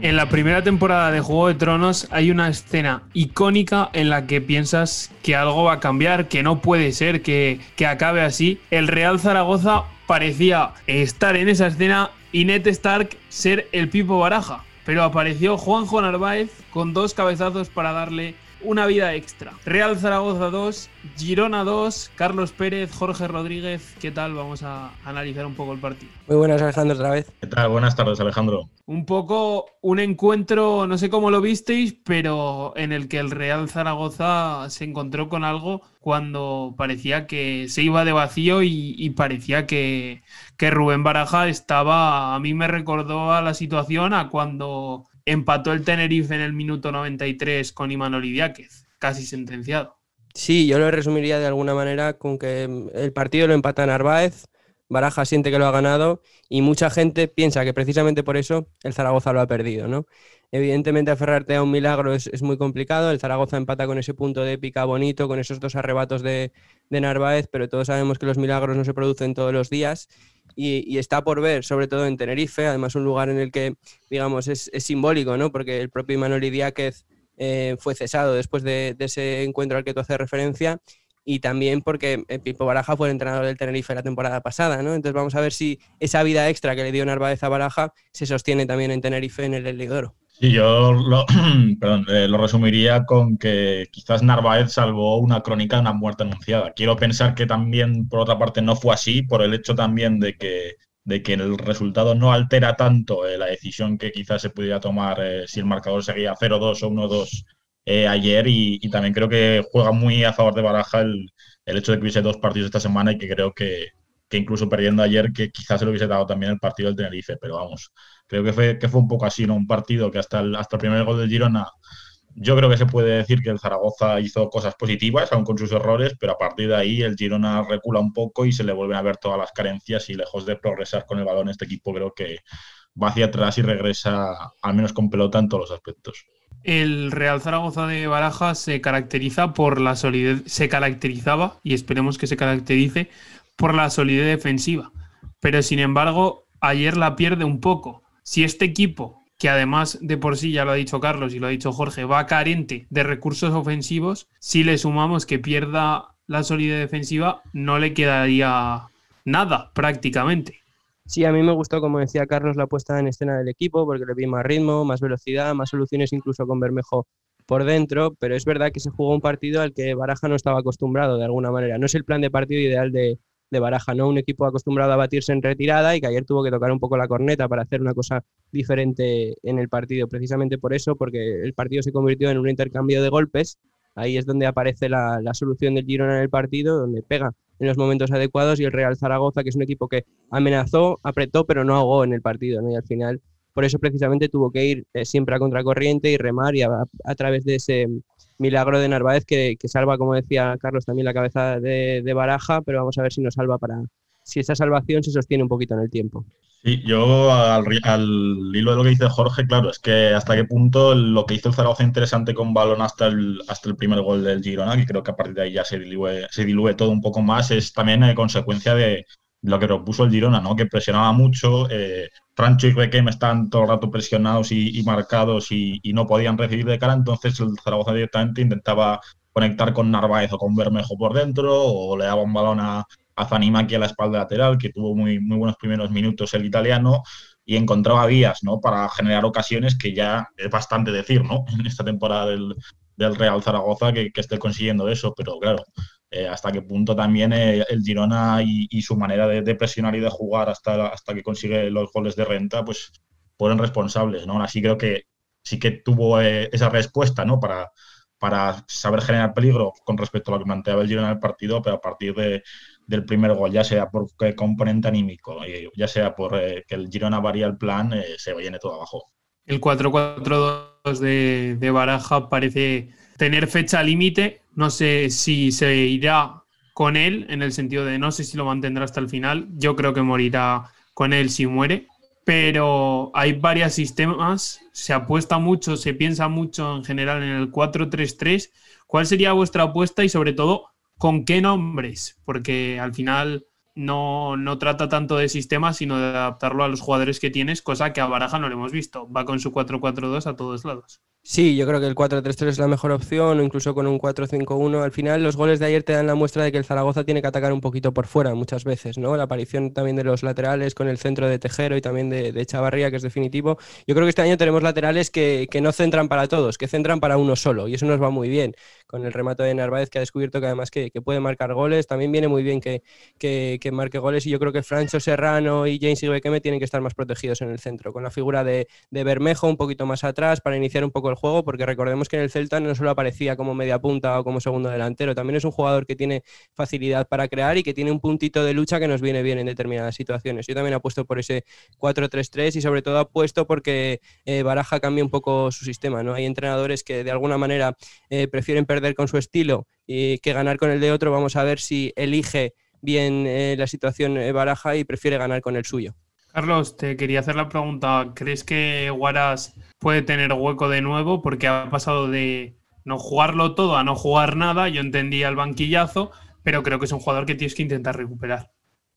En la primera temporada de Juego de Tronos hay una escena icónica en la que piensas que algo va a cambiar, que no puede ser que, que acabe así. El Real Zaragoza parecía estar en esa escena y Ned Stark ser el Pipo Baraja. Pero apareció Juanjo Narváez con dos cabezazos para darle una vida extra. Real Zaragoza 2, Girona 2, Carlos Pérez, Jorge Rodríguez. ¿Qué tal? Vamos a analizar un poco el partido. Muy buenas, Alejandro, otra vez. ¿Qué tal? Buenas tardes, Alejandro. Un poco un encuentro, no sé cómo lo visteis, pero en el que el Real Zaragoza se encontró con algo cuando parecía que se iba de vacío y, parecía que, que Rubén Baraja estaba, a mí me recordó a la situación a cuando empató el Tenerife en el minuto 93 con Imanol Idiáquez, casi sentenciado. Sí, yo lo resumiría de alguna manera con que el partido lo empata Narváez, Baraja siente que lo ha ganado y mucha gente piensa que precisamente por eso el Zaragoza lo ha perdido, ¿no? Evidentemente aferrarte a un milagro es, muy complicado, el Zaragoza empata con ese punto de épica bonito, con esos dos arrebatos de, de Narváez, pero todos sabemos que los milagros no se producen todos los días y, está por ver, sobre todo en Tenerife, además un lugar en el que, digamos, es, simbólico, ¿no? Porque el propio Manuel Idiáquez eh, fue cesado después de, ese encuentro al que tú haces referencia y también porque eh, Pipo Baraja fue el entrenador del Tenerife la temporada pasada, ¿no? Entonces vamos a ver si esa vida extra que le dio Narváez a Baraja se sostiene también en Tenerife en el Ligoro. Sí, yo lo, eh, lo resumiría con que quizás Narváez salvó una crónica de una muerte anunciada. Quiero pensar que también, por otra parte, no fue así, por el hecho también de que, de que el resultado no altera tanto eh, la decisión que quizás se pudiera tomar eh, si el marcador seguía 0-2 o 1-2 ayer. Y, y, también creo que juega muy a favor de Baraja el, el hecho de que hubiese dos partidos esta semana y que creo que, que incluso perdiendo ayer, que quizás se lo hubiese dado también el partido del Tenerife, pero vamos, creo que fue, que fue un poco así, ¿no? Un partido que hasta el, hasta el primer gol del Girona, yo creo que se puede decir que el Zaragoza hizo cosas positivas, aun con sus errores, pero a partir de ahí el Girona recula un poco y se le vuelven a ver todas las carencias y lejos de progresar con el balón, este equipo creo que va hacia atrás y regresa al menos con pelota en todos los aspectos. El Real Zaragoza de Baraja se caracteriza por la solidez, se caracterizaba, y esperemos que se caracterice, por la solidez defensiva. Pero sin embargo, ayer la pierde un poco. Si este equipo, que además de por sí, ya lo ha dicho Carlos y lo ha dicho Jorge, va carente de recursos ofensivos, si le sumamos que pierda la solidez defensiva, no le quedaría nada prácticamente. Sí, a mí me gustó, como decía Carlos, la puesta en escena del equipo, porque le vi más ritmo, más velocidad, más soluciones incluso con Bermejo por dentro, pero es verdad que se jugó un partido al que Baraja no estaba acostumbrado de alguna manera. No es el plan de partido ideal de, de Baraja, ¿no? Un equipo acostumbrado a batirse en retirada y que ayer tuvo que tocar un poco la corneta para hacer una cosa diferente en el partido. Precisamente por eso, porque el partido se convirtió en un intercambio de golpes. Ahí es donde aparece la, la solución del Girona en el partido, donde pega en los momentos adecuados y el Real Zaragoza, que es un equipo que amenazó, apretó, pero no ahogó en el partido. ¿no? Y al final, por eso precisamente tuvo que ir eh, siempre a contracorriente y remar y a, a, través de ese milagro de Narváez que, que, salva, como decía Carlos, también la cabeza de, de Baraja, pero vamos a ver si nos salva para, si esa salvación se sostiene un poquito en el tiempo. Sí, yo al, al, hilo de lo que dice Jorge, claro, es que hasta qué punto lo que hizo el Zaragoza interesante con balón hasta el, hasta el primer gol del Girona, que creo que a partir de ahí ya se diluye, se todo un poco más, es también eh, consecuencia de lo que propuso el Girona, ¿no? que presionaba mucho, eh, y Requem están todo el rato presionados y, marcados y, no podían recibir de cara, entonces el Zaragoza directamente intentaba conectar con Narváez o con Bermejo por dentro o le daba un balón a, a Zanimaki a la espalda lateral, que tuvo muy, buenos primeros minutos el italiano, y encontraba vías ¿no? para generar ocasiones que ya es bastante decir ¿no? en esta temporada del, del Real Zaragoza que, que, esté consiguiendo eso, pero claro, eh, hasta qué punto también eh, el Girona y, su manera de, presionar y de jugar hasta, hasta que consigue los goles de renta, pues fueron responsables, ¿no? Así creo que sí que tuvo eh, esa respuesta, ¿no? Para, para saber generar peligro con respecto a lo que planteaba el Girona en el partido, pero a partir de, del primer gol, ya sea por componente anímico, ya sea por que el Girona varía el plan, eh, se viene todo abajo. El 4-4-2 de, de, Baraja parece tener fecha límite. No sé si se irá con él, en el sentido de no sé si lo mantendrá hasta el final. Yo creo que morirá con él si muere. Pero hay varios sistemas, se apuesta mucho, se piensa mucho en general en el 4-3-3. ¿Cuál sería vuestra apuesta y sobre todo con qué nombres, porque al final no, no, trata tanto de sistemas, sino de adaptarlo a los jugadores que tienes, cosa que a Baraja no le hemos visto. Va con su 4-4-2 a todos lados. Sí, yo creo que el 4-3-3 es la mejor opción, o incluso con un 4-5-1. Al final, los goles de ayer te dan la muestra de que el Zaragoza tiene que atacar un poquito por fuera muchas veces, ¿no? La aparición también de los laterales con el centro de Tejero y también de, de Chavarría, que es definitivo. Yo creo que este año tenemos laterales que, que, no centran para todos, que centran para uno solo, y eso nos va muy bien. Con el remate de Narváez, que ha descubierto que además que, que puede marcar goles, también viene muy bien que, que, marque goles, y yo creo que Francho Serrano y James Ibequeme tienen que estar más protegidos en el centro, con la figura de, de Bermejo un poquito más atrás para iniciar un poco el juego, porque recordemos que en el Celta no solo aparecía como media punta o como segundo delantero, también es un jugador que tiene facilidad para crear y que tiene un puntito de lucha que nos viene bien en determinadas situaciones. Yo también apuesto por ese 4-3-3 y sobre todo apuesto porque eh, Baraja cambia un poco su sistema. ¿no? Hay entrenadores que de alguna manera eh, prefieren perder con su estilo y que ganar con el de otro. Vamos a ver si elige bien eh, la situación Baraja y prefiere ganar con el suyo. Carlos, te quería hacer la pregunta. ¿Crees que Guaras puede tener hueco de nuevo? Porque ha pasado de no jugarlo todo a no jugar nada. Yo entendía el banquillazo, pero creo que es un jugador que tienes que intentar recuperar.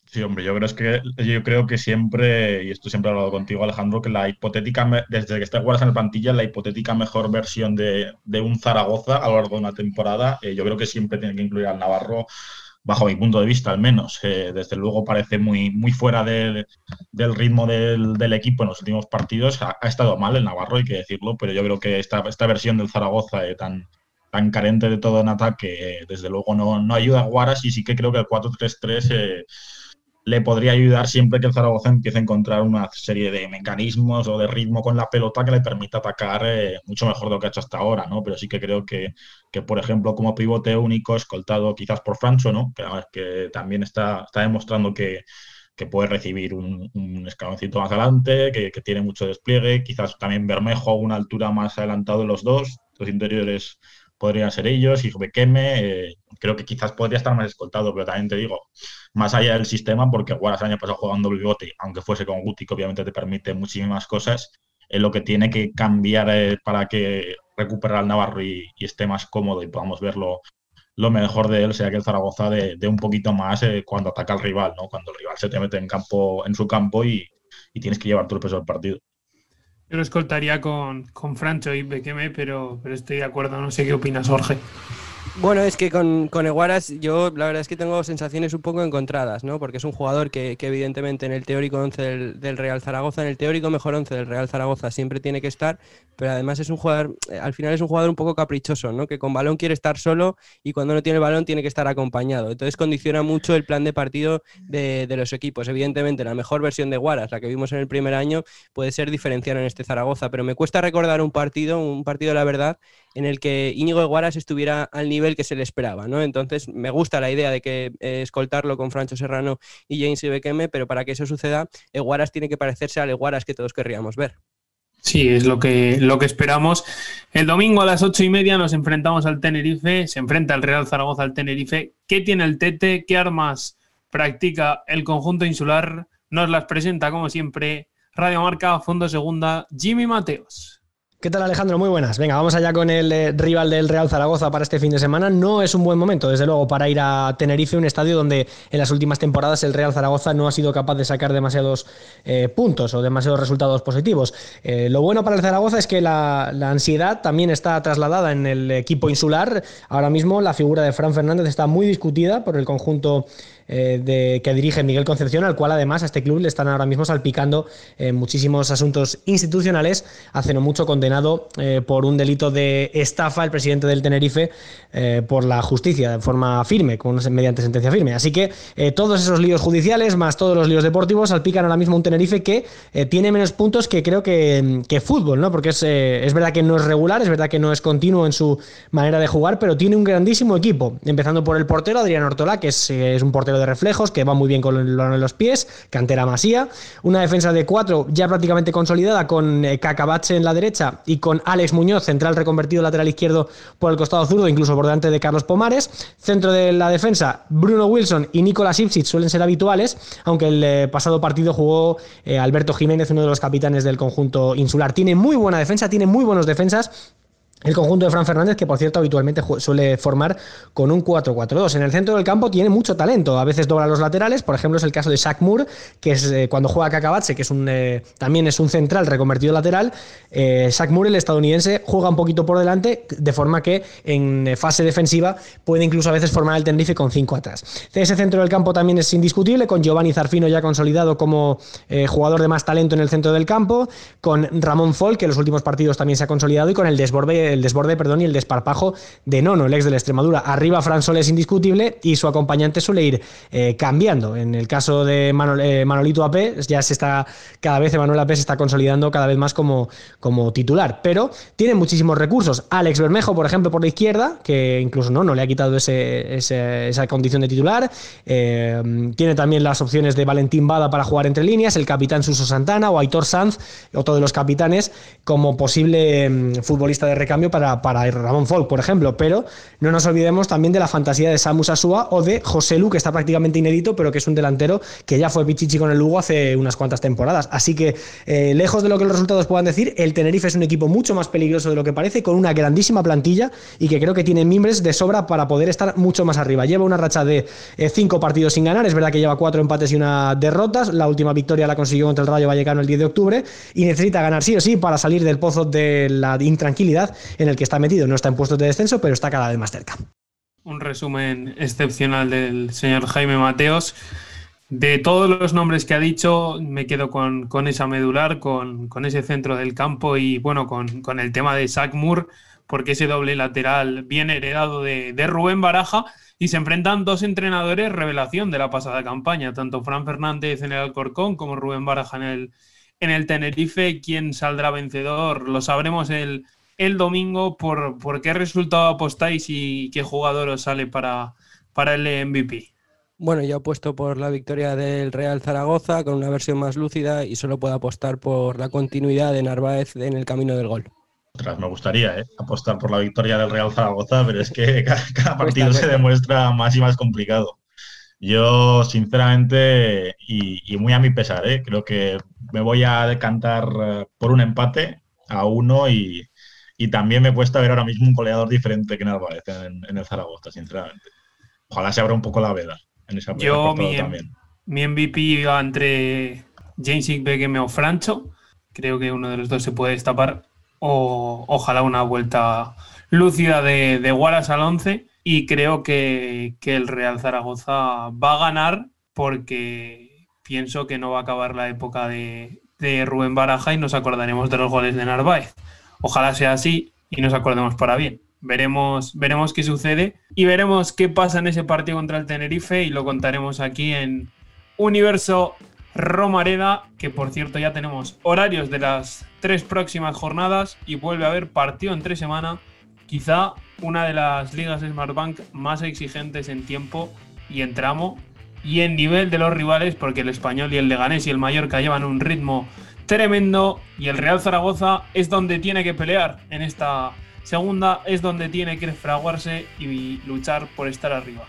Sí, hombre, yo creo, que, siempre, y esto siempre he hablado contigo, Alejandro, que la hipotética, desde que está Guaras en la plantilla, la hipotética mejor versión de, de, un Zaragoza a lo largo de una temporada, eh, yo creo que siempre tiene que incluir al Navarro bajo mi punto de vista al menos. Desde luego parece muy, muy fuera de, del ritmo del, del, equipo en los últimos partidos. Ha, ha, estado mal el Navarro, hay que decirlo, pero yo creo que esta, esta versión del Zaragoza eh, tan, tan carente de todo en ataque, eh, desde luego no, no ayuda a Guaras y sí que creo que el 4-3-3 le podría ayudar siempre que el Zaragoza empiece a encontrar una serie de mecanismos o de ritmo con la pelota que le permita atacar eh, mucho mejor de lo que ha hecho hasta ahora, ¿no? Pero sí que creo que, que por ejemplo, como pivote único, escoltado quizás por Francho, ¿no? Que, que también está, está demostrando que, que puede recibir un, escaloncito más adelante, que, que, tiene mucho despliegue, quizás también Bermejo a una altura más adelantado de los dos, los interiores podrían ser ellos, y Bequeme, eh, creo que quizás podría estar más escoltado, pero también te digo, más allá del sistema, porque Guaras año pasado jugando bigote, aunque fuese con Guti, que obviamente te permite muchísimas cosas, es lo que tiene que cambiar eh, para que recupere al Navarro y, esté más cómodo y podamos verlo lo mejor de él sea que el Zaragoza de, un poquito más eh, cuando ataca al rival, ¿no? Cuando el rival se te mete en campo, en su campo y, y tienes que llevar el peso del partido. Yo lo escoltaría con, con Francho y Bequeme, pero, pero estoy de acuerdo. No sé qué opinas, Jorge. Bueno, es que con, con Eguaras yo la verdad es que tengo sensaciones un poco encontradas, ¿no? Porque es un jugador que, que evidentemente en el teórico 11 del, Real Zaragoza, en el teórico mejor 11 del Real Zaragoza siempre tiene que estar, pero además es un jugador, eh, al final es un jugador un poco caprichoso, ¿no? Que con balón quiere estar solo y cuando no tiene balón tiene que estar acompañado. Entonces condiciona mucho el plan de partido de, de los equipos. Evidentemente la mejor versión de Guaras, la que vimos en el primer año, puede ser diferenciar en este Zaragoza, pero me cuesta recordar un partido, un partido la verdad, en el que Íñigo Eguaras estuviera al nivel que se le esperaba, ¿no? Entonces me gusta la idea de que eh, escoltarlo con Francho Serrano y James Ibekeme, pero para que eso suceda, Eguaras tiene que parecerse al Eguaras que todos querríamos ver. Sí, es lo que, lo que esperamos. El domingo a las ocho y media nos enfrentamos al Tenerife, se enfrenta el Real Zaragoza al Tenerife. ¿Qué tiene el Tete? ¿Qué armas practica el conjunto insular? Nos las presenta, como siempre, Radio Marca, Fondo Segunda, Jimmy Mateos. ¿Qué tal Alejandro? Muy buenas. Venga, vamos allá con el eh, rival del Real Zaragoza para este fin de semana. No es un buen momento, desde luego, para ir a Tenerife, un estadio donde en las últimas temporadas el Real Zaragoza no ha sido capaz de sacar demasiados eh, puntos o demasiados resultados positivos. Eh, lo bueno para el Zaragoza es que la, la, ansiedad también está trasladada en el equipo insular. Ahora mismo la figura de Fran Fernández está muy discutida por el conjunto eh, de, que dirige Miguel Concepción, al cual además a este club le están ahora mismo salpicando eh, muchísimos asuntos institucionales, hace no mucho condenado eh, por un delito de estafa el presidente del Tenerife eh, por la justicia de forma firme, con, mediante sentencia firme. Así que todos esos líos judiciales, más todos los líos deportivos, salpican ahora mismo un Tenerife que tiene menos puntos que creo que, que fútbol, ¿no? Porque es, es verdad que no es regular, es verdad que no es continuo en su manera de jugar, pero tiene un grandísimo equipo, empezando por el portero Adrián Ortola, que es, es un portero de reflejos, que va muy bien con los pies, cantera Masía, una defensa de cuatro ya prácticamente consolidada con eh, Cacabache en la derecha y con Alex Muñoz, central reconvertido lateral izquierdo por el costado zurdo, incluso por delante de Carlos Pomares, centro de la defensa, Bruno Wilson y Nicolás Ipsic suelen ser habituales, aunque el eh, pasado partido jugó eh, Alberto Jiménez, uno de los capitanes del conjunto insular. Tiene muy buena defensa, tiene muy buenos defensas el conjunto de Fran Fernández, que por cierto habitualmente suele formar con un 4-4-2. En el centro del campo tiene mucho talento. A veces dobla los laterales. Por ejemplo, es el caso de Shaq Moore, que es eh, cuando juega Cacabache, que es un, eh, también es un central reconvertido lateral. Eh, Shaq Moore, el estadounidense, juega un poquito por delante, de forma que en fase defensiva puede incluso a veces formar el Tenerife con 5 atrás. Ese centro del campo también es indiscutible, con Giovanni Zarfino ya consolidado como eh, jugador de más talento en el centro del campo, con Ramón Fol, que en los últimos partidos también se ha consolidado, y con el desborde el desborde perdón, y el desparpajo de Nono, el ex de la Extremadura. Arriba Fran Sol es indiscutible y su acompañante suele ir eh, cambiando. En el caso de eh, Manolito AP, ya se está, cada vez Manuel AP se está consolidando cada vez más como, como titular, pero tiene muchísimos recursos. Alex Bermejo, por ejemplo, por la izquierda, que incluso no, no le ha quitado ese, esa condición de titular. Eh, tiene también las opciones de Valentín Bada para jugar entre líneas, el capitán Suso Santana o Aitor Sanz, otro de los capitanes, como posible mm, futbolista de recambio para, para Ramón Folk, por ejemplo. Pero no nos olvidemos también de la fantasía de Samu Sasua o de José Lu, que está prácticamente inédito, pero que es un delantero que ya fue Pichichi con el Lugo hace unas cuantas temporadas. Así que, eh, lejos de lo que los resultados puedan decir, el Tenerife es un equipo mucho más peligroso de lo que parece, con una grandísima plantilla y que creo que tiene mimbres de sobra para poder estar mucho más arriba. Lleva una racha de eh, cinco partidos sin ganar, es verdad que lleva cuatro empates y una derrotas. La última victoria la consiguió contra el Rayo Vallecano el 10 de octubre y necesita ganar sí o sí para salir del pozo de la intranquilidad en el que está metido. No está en puestos de descenso, pero está cada vez más cerca. Un resumen excepcional del señor Jaime Mateos. De todos los nombres que ha dicho, me quedo con, con esa medular, con, con, ese centro del campo y bueno, con, con el tema de Zach Moore, porque ese doble lateral bien heredado de, de, Rubén Baraja y se enfrentan dos entrenadores revelación de la pasada campaña, tanto Fran Fernández en el Alcorcón como Rubén Baraja en el, en el Tenerife. ¿Quién saldrá vencedor? Lo sabremos el, el domingo. ¿Por, por qué resultado apostáis y qué jugador os sale para, para el MVP? Bueno, yo apuesto por la victoria del Real Zaragoza con una versión más lúcida y solo puedo apostar por la continuidad de Narváez en el camino del gol. Ostras, me gustaría ¿eh? apostar por la victoria del Real Zaragoza, pero es que cada, cada partido se demuestra más y más complicado. Yo, sinceramente, y, y muy a mi pesar, ¿eh? creo que me voy a decantar eh, por un empate a uno y, y, también me cuesta ver ahora mismo un goleador diferente que Narváez en, en el Zaragoza, sinceramente. Ojalá se abra un poco la veda. Yo, mi, mi, MVP iba entre James Beckham o Francho. Creo que uno de los dos se puede destapar. O ojalá una vuelta lúcida de, de Wallace al 11. Y creo que, que, el Real Zaragoza va a ganar porque pienso que no va a acabar la época de, de Rubén Baraja y nos acordaremos de los goles de Narváez. Ojalá sea así y nos acordemos para bien. Veremos, veremos qué sucede y veremos qué pasa en ese partido contra el Tenerife y lo contaremos aquí en Universo Romareda, que por cierto ya tenemos horarios de las tres próximas jornadas y vuelve a haber partido en tres semanas, quizá una de las ligas Smartbank más exigentes en tiempo y en tramo y en nivel de los rivales, porque el español y el Leganés y el Mallorca llevan un ritmo tremendo y el Real Zaragoza es donde tiene que pelear en esta Segunda es donde tiene que fraguarse y luchar por estar arriba.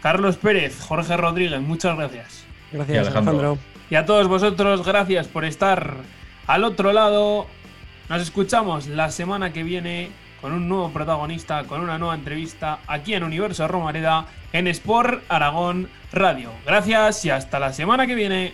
Carlos Pérez, Jorge Rodríguez, muchas gracias. Gracias, Alejandro. Y a todos vosotros, gracias por estar al otro lado. Nos escuchamos la semana que viene con un nuevo protagonista, con una nueva entrevista aquí en Universo Romareda, en Sport Aragón Radio. Gracias y hasta la semana que viene.